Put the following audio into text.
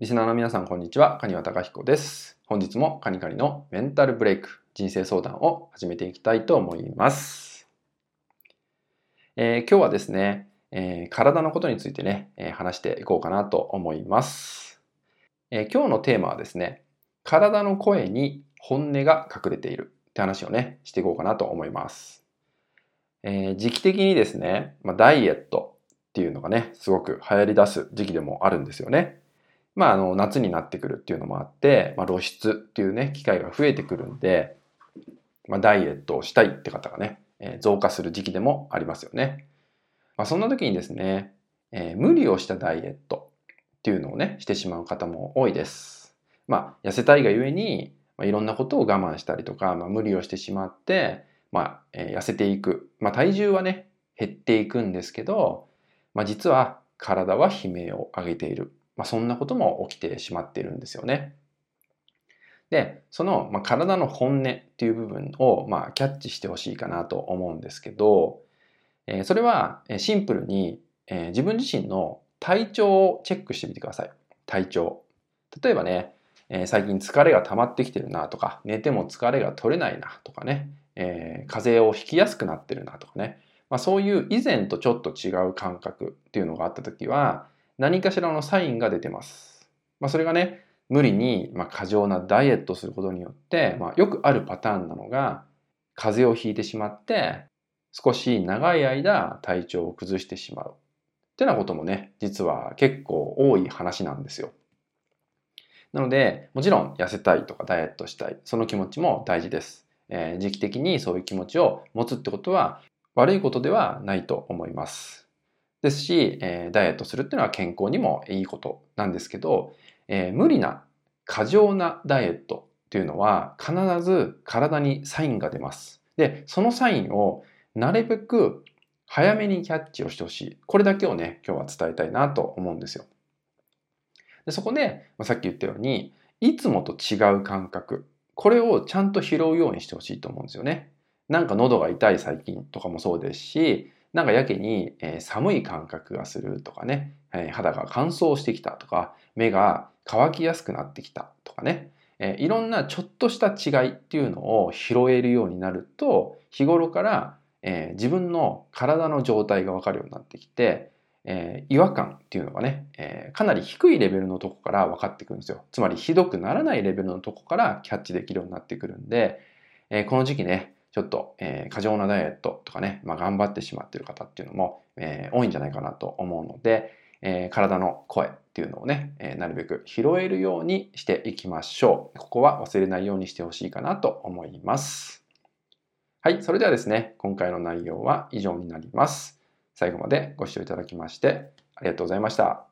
リスナーの皆さん、こんにちは。カニワタカヒコです。本日もカニカニのメンタルブレイク、人生相談を始めていきたいと思います。えー、今日はですね、えー、体のことについてね、えー、話していこうかなと思います、え今日のテーマはですね、体の声に本音が隠れているって話をね、していこうかなと思います。え時期的にですね、まあ、ダイエットっていうのがね、すごく流行り出す時期でもあるんですよね。まあ、あの、夏になってくるっていうのもあって、まあ、露出っていうね、機会が増えてくるんで、まあ、ダイエットをしたいって方がね、えー、増加する時期でもありますよね。まあ、そんな時にですね、えー、無理をしたダイエットっていうのをね、してしまう方も多いです。まあ、痩せたいがゆえに、まあ、いろんなことを我慢したりとか、まあ、無理をしてしまって、まあ、えー、痩せていく。まあ、体重はね、減っていくんですけど、まあ、実は体は悲鳴を上げている。まあ、そんなことも起きてしまっているんですよね。で、その、まあ、体の本音っていう部分を、まあ、キャッチしてほしいかなと思うんですけど、えー、それはシンプルに、えー、自分自身の体調をチェックしてみてください。体調。例えばね、えー、最近疲れが溜まってきてるなとか、寝ても疲れが取れないなとかね、えー、風邪をひきやすくなってるなとかね、まあ、そういう以前とちょっと違う感覚っていうのがあった時は何かしらのサインが出てます。まあ、それがね無理に、ま過剰なダイエットすることによって、まあ、よくあるパターンなのが風邪をひいてしまって少し長い間体調を崩してしまうってなこともね実は結構多い話なんですよ。なのでもちろん痩せたいとかダイエットしたいその気持ちも大事です。えー、時期的にそういう気持ちを持つってことは悪いことではないと思います。ですし、えー、ダイエットするっていうのは健康にもいいことなんですけど、えー、無理な過剰なダイエットっていうのは必ず体にサインが出ます。で、そのサインをなるべく早めにキャッチをしてほしい。これだけをね、今日は伝えたいなと思うんですよ。でそこで、まあ、さっき言ったように、いつもと違う感覚、これをちゃんと拾うようにしてほしいと思うんですよね。なんか喉が痛い最近とかもそうですし、なんかやけに、え寒い感覚がするとかね、え肌が乾燥してきたとか、目が乾きやすくなってきたとかね、えいろんなちょっとした違いっていうのを拾えるようになると、日頃から、え自分の体の状態がわかるようになってきて、え違和感っていうのがね、えかなり低いレベルのとこから分かってくるんですよ。つまりひどくならないレベルのとこからキャッチできるようになってくるんで、えこの時期ね、ちょっと、えー、過剰なダイエットとかね、まあ、頑張ってしまっている方っていうのも、えー、多いんじゃないかなと思うので、えー、体の声っていうのをね、えなるべく拾えるようにしていきましょう。ここは忘れないようにしてほしいかなと思います。はい、それではですね、今回の内容は以上になります。最後までご視聴いただきましてありがとうございました。